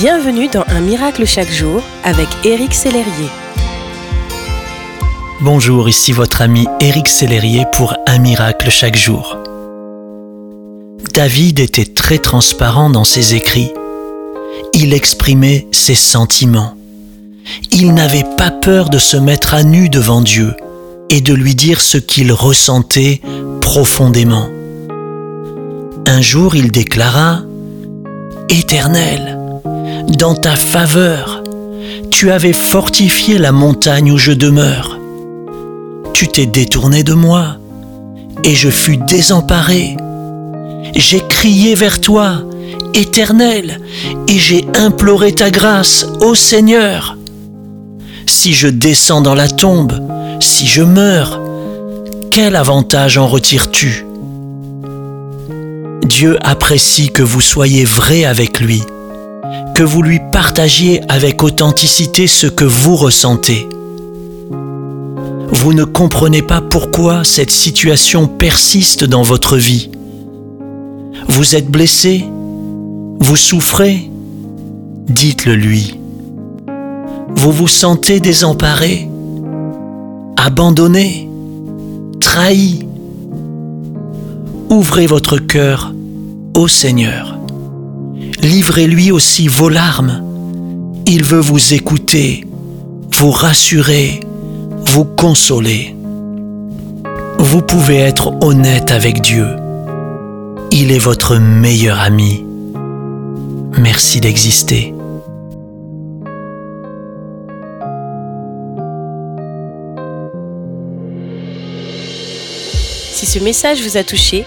Bienvenue dans Un miracle chaque jour avec Éric Sellerier. Bonjour, ici votre ami Éric Sellerier pour Un miracle chaque jour. David était très transparent dans ses écrits. Il exprimait ses sentiments. Il n'avait pas peur de se mettre à nu devant Dieu et de lui dire ce qu'il ressentait profondément. Un jour il déclara, Éternel, dans ta faveur, tu avais fortifié la montagne où je demeure. Tu t'es détourné de moi, et je fus désemparé. J'ai crié vers toi, Éternel, et j'ai imploré ta grâce, ô Seigneur. Si je descends dans la tombe, si je meurs, quel avantage en retires-tu? Dieu apprécie que vous soyez vrai avec lui, que vous lui partagiez avec authenticité ce que vous ressentez. Vous ne comprenez pas pourquoi cette situation persiste dans votre vie. Vous êtes blessé, vous souffrez, dites-le lui. Vous vous sentez désemparé, abandonné, trahi. Ouvrez votre cœur au Seigneur. Livrez-lui aussi vos larmes. Il veut vous écouter, vous rassurer, vous consoler. Vous pouvez être honnête avec Dieu. Il est votre meilleur ami. Merci d'exister. Si ce message vous a touché,